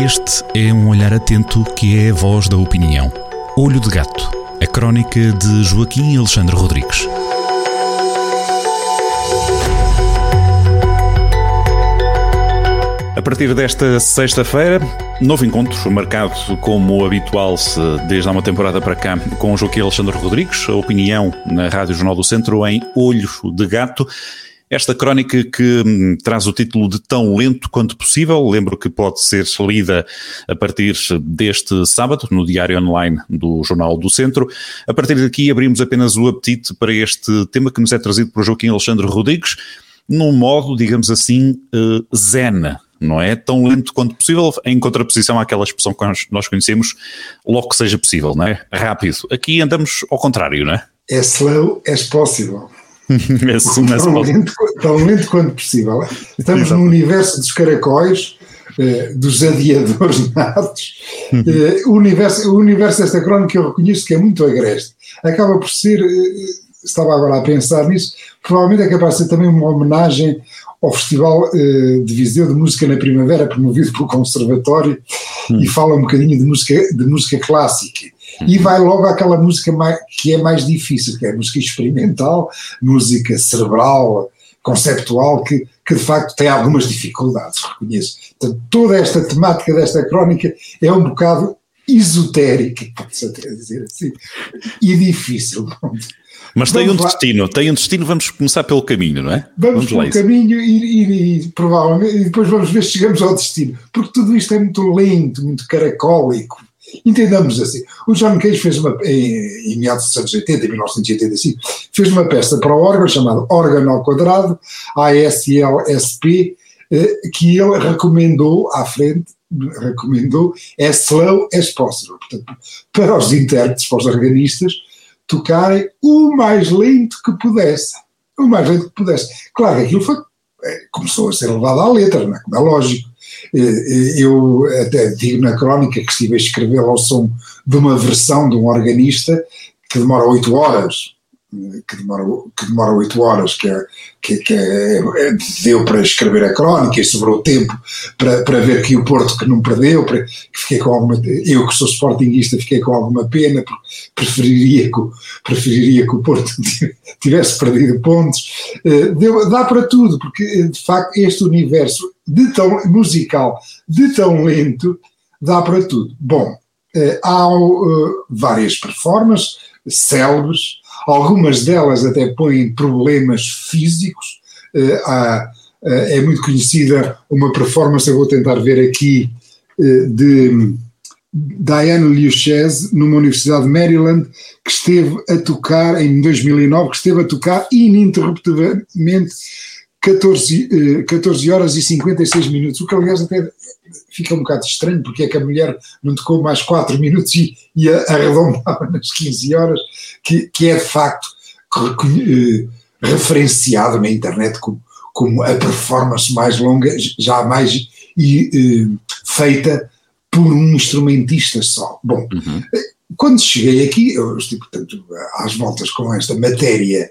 Este é um olhar atento que é a voz da opinião. Olho de Gato, a crónica de Joaquim Alexandre Rodrigues. A partir desta sexta-feira, novo encontro marcado como habitual -se desde há uma temporada para cá com Joaquim Alexandre Rodrigues, a opinião na Rádio Jornal do Centro em Olho de Gato. Esta crónica que hum, traz o título de Tão Lento Quanto Possível, lembro que pode ser lida a partir deste sábado no Diário Online do Jornal do Centro. A partir daqui abrimos apenas o apetite para este tema que nos é trazido por Joaquim Alexandre Rodrigues, num modo, digamos assim, uh, zen, não é? Tão lento quanto possível, em contraposição àquela expressão que nós conhecemos, logo que seja possível, não é? Rápido. Aqui andamos ao contrário, não é? É slow as possible. é tão, lento, tão lento quanto possível. Estamos Exato. no universo dos caracóis, eh, dos adiadores natos. Eh, o, universo, o universo desta crónica eu reconheço que é muito agreste. Acaba por ser, eh, estava agora a pensar nisso, provavelmente é capaz de ser também uma homenagem ao Festival de Viseu de Música na Primavera, promovido pelo Conservatório, uhum. e fala um bocadinho de música, de música clássica e vai logo àquela música mais, que é mais difícil, que é a música experimental, música cerebral, conceptual, que, que de facto tem algumas dificuldades, reconheço. Portanto, toda esta temática desta crónica é um bocado esotérica, pode-se até dizer assim, e difícil. Mas tem vamos um lá. destino, tem um destino, vamos começar pelo caminho, não é? Vamos, vamos pelo caminho e, e, e, provavelmente, e depois vamos ver se chegamos ao destino, porque tudo isto é muito lento, muito caracólico, Entendamos assim. O John Cage fez uma, em, em meados dos anos 80, em 1985, fez uma peça para o órgão chamada Órgão ao Quadrado, ASLSP, eh, que ele recomendou à frente, recomendou as slow as possible. Portanto, para os intérpretes, para os organistas, tocarem o mais lento que pudesse. O mais lento que pudesse. Claro aquilo foi, eh, começou a ser levado à letra, não é? como é lógico. Eh, eh, eu até digo na crónica que estive a escrever ao som de uma versão de um organista que demora oito horas, que demora, que demora oito horas, que, é, que, que é, é, deu para escrever a crónica e sobrou tempo para, para ver que o Porto que não perdeu, para, que fiquei com alguma, eu que sou sportinguista fiquei com alguma pena, preferiria que, preferiria que o Porto tivesse perdido pontos, eh, deu, dá para tudo, porque de facto este universo de tão musical, de tão lento, dá para tudo. Bom, eh, há várias performances célebres, algumas delas até põem problemas físicos. Uh, há, uh, é muito conhecida uma performance, eu vou tentar ver aqui, de Diane Liuchese, numa universidade de Maryland, que esteve a tocar, em 2009, que esteve a tocar ininterruptamente 14, 14 horas e 56 minutos, o que aliás até fica um bocado estranho, porque é que a mulher não tocou mais 4 minutos e, e arredondava nas 15 horas, que, que é de facto eh, referenciado na internet como, como a performance mais longa, jamais e, eh, feita por um instrumentista só. Bom, uhum. Eh, quando cheguei aqui, eu estive, portanto, às voltas com esta matéria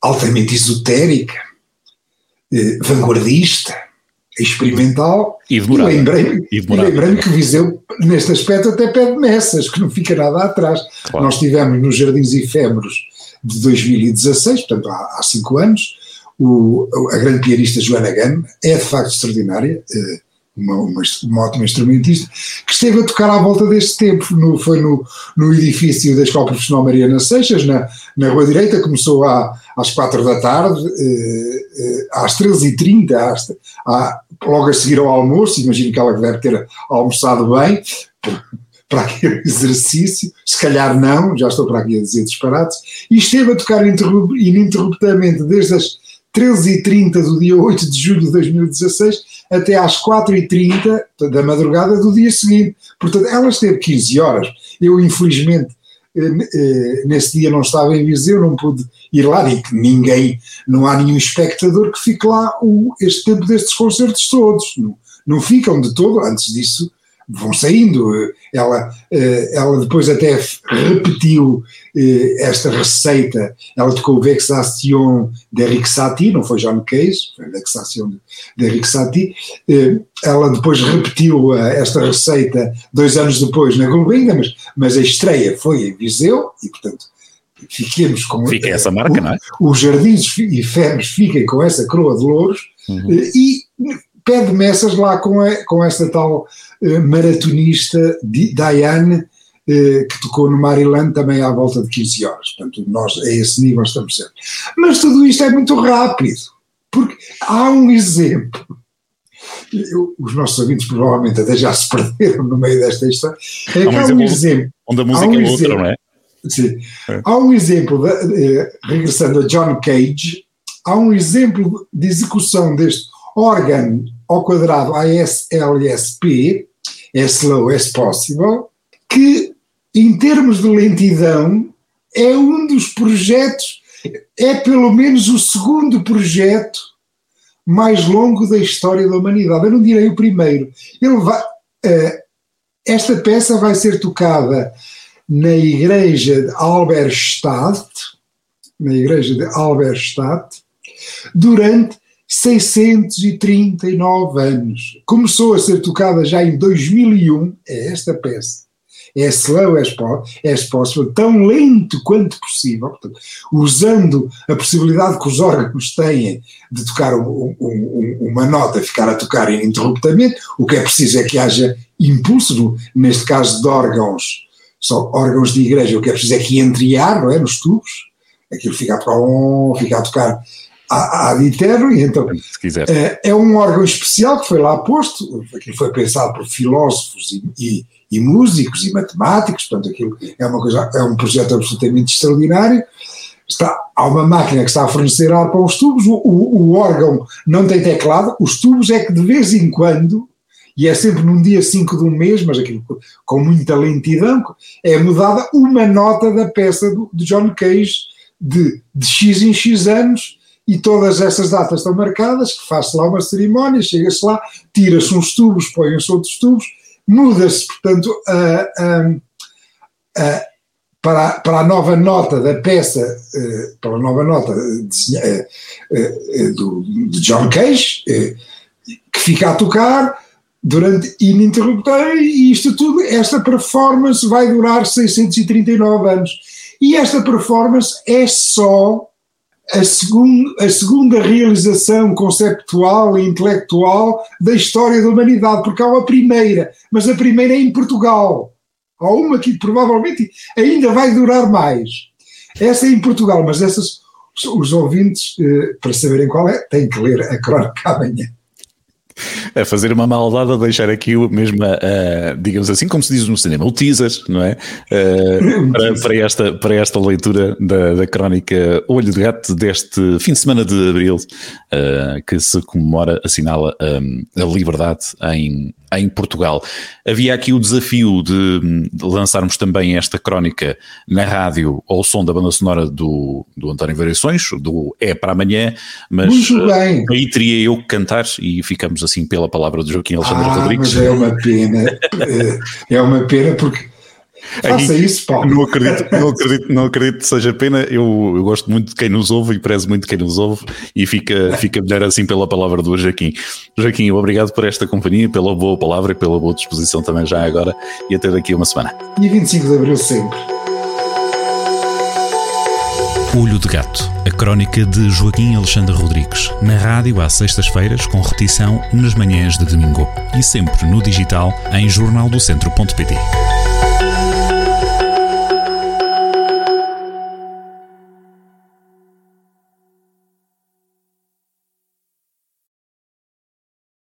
altamente esotérica, eh, vanguardista, experimental, e, e lembrei-me lembrei que Viseu, neste aspecto, até pede messas, que não fica nada atrás. Claro. Nós tivemos nos Jardins Efêmeros de 2016, portanto há, há cinco anos, o, a grande pianista Joana Gama é de facto extraordinária, eh, uma, uma, uma, ótima instrumentista, que esteve a tocar à volta deste tempo, no, foi no, no edifício da Escola Profissional Mariana Seixas, na, na Rua Direita, começou à, às quatro da tarde, eh, eh, às 13h30, às, à, logo a seguir ao almoço, imagino que ela deve ter almoçado bem, para aquele exercício, se calhar não, já estou para aqui a dizer disparates, e esteve a tocar ininterruptamente desde as 13h30 do dia 8 de julho de 2016 até às 4h30 da madrugada do dia seguinte. Portanto, ela esteve 15 horas. Eu, infelizmente, eh, eh, nesse dia não estava em Viseu, não pude ir lá, e ninguém, não há nenhum espectador que fique lá o, este tempo destes concertos todos. Não, não ficam de todo, antes disso vão saindo. Ela, ela depois até repetiu esta receita, ela tocou Vexation de Eric Satie, não foi John Cage, foi Vexation de Eric Satie. Ela depois repetiu esta receita dois anos depois na Gulbenkian, mas, mas a estreia foi em Viseu e, portanto, fiquemos com Fica essa marca, o, não é? Os jardins e ferros fiquem com essa coroa de louros uhum. e pede messas lá com, a, com esta tal uh, maratonista Diane, uh, que tocou no Maryland também à volta de 15 horas. Portanto, nós a esse nível estamos sempre. Mas tudo isto é muito rápido, porque há um exemplo. Eu, os nossos ouvintes provavelmente até já se perderam no meio desta história. É que há um exemplo. Onde a música um é outra, não é? Sim. É. Há um exemplo, de, eh, regressando a John Cage, há um exemplo de execução deste órgão ao quadrado ASLSP, as slow as possible, que em termos de lentidão é um dos projetos, é pelo menos o segundo projeto mais longo da história da humanidade. Eu não direi o primeiro. Ele vai, uh, esta peça vai ser tocada na igreja de Alberstadt, na igreja de Alberstadt, durante 639 anos. Começou a ser tocada já em 2001, é esta peça. É slow as, possible, tão lento quanto possível, portanto, usando a possibilidade que os órgãos têm de tocar um, um, uma nota, ficar a tocar ininterruptamente, o que é preciso é que haja impulso, neste caso de órgãos são órgãos de igreja, o que é preciso é que entre ar, não é? Nos tubos, aquilo fica a, fica a tocar ad eterno, e então. É, é um órgão especial que foi lá posto, aquilo foi pensado por filósofos e, e, e, músicos e matemáticos, portanto aquilo é, uma coisa, é um projeto absolutamente extraordinário, está, há uma máquina que está a fornecer ar para os tubos, o, o, o órgão não tem teclado, os tubos é que de vez em quando e é sempre num dia 5 de um mês, mas aquilo com muita lentidão, é mudada uma nota da peça do, de John Cage de, de X em X anos, e todas essas datas estão marcadas, que faz-se lá uma cerimónia, chega-se lá, tira-se uns tubos, põem-se outros tubos, muda-se, portanto, a, a, a, para, para a nova nota da peça, eh, para a nova nota de, eh, eh, do, de John Cage, que fica a tocar, durante ininterrupta e isto tudo, esta performance vai durar 639 anos. E esta performance é só a, segun, a segunda realização conceptual e intelectual da história da humanidade, porque há uma primeira, mas a primeira é em Portugal. Há uma que provavelmente ainda vai durar mais. Essa é em Portugal, mas essas, os ouvintes, eh, para saberem qual é, têm que ler a crónica amanhã a fazer uma maldade a deixar aqui o mesmo, uh, digamos assim, como se diz no cinema, o teaser, não é? Uh, para, para, esta, para esta leitura da, da crónica Olho de Gato deste fim de semana de abril, uh, que se comemora, assinala um, a liberdade em, em Portugal. Havia aqui o desafio de, de, lançarmos também esta crónica na rádio ao som da banda sonora do, do António Variações, do É para Amanhã, mas aí teria eu que cantar e ficamos assim pela palavra do Joaquim Alexandre ah, Rodrigues. Mas é uma pena, é, é uma pena porque Faça Aí, isso, Paulo. Não acredito, não acredito, não acredito que seja pena. Eu, eu gosto muito de quem nos ouve e prezo muito de quem nos ouve e fica, fica melhor assim pela palavra do Joaquim. Joaquim, obrigado por esta companhia, pela boa palavra e pela boa disposição também já agora e até daqui a uma semana. E 25 de Abril sempre. Olho de Gato, a crónica de Joaquim Alexandre Rodrigues, na rádio às sextas-feiras, com repetição nas manhãs de domingo e sempre no digital em jornaldocentro.pt.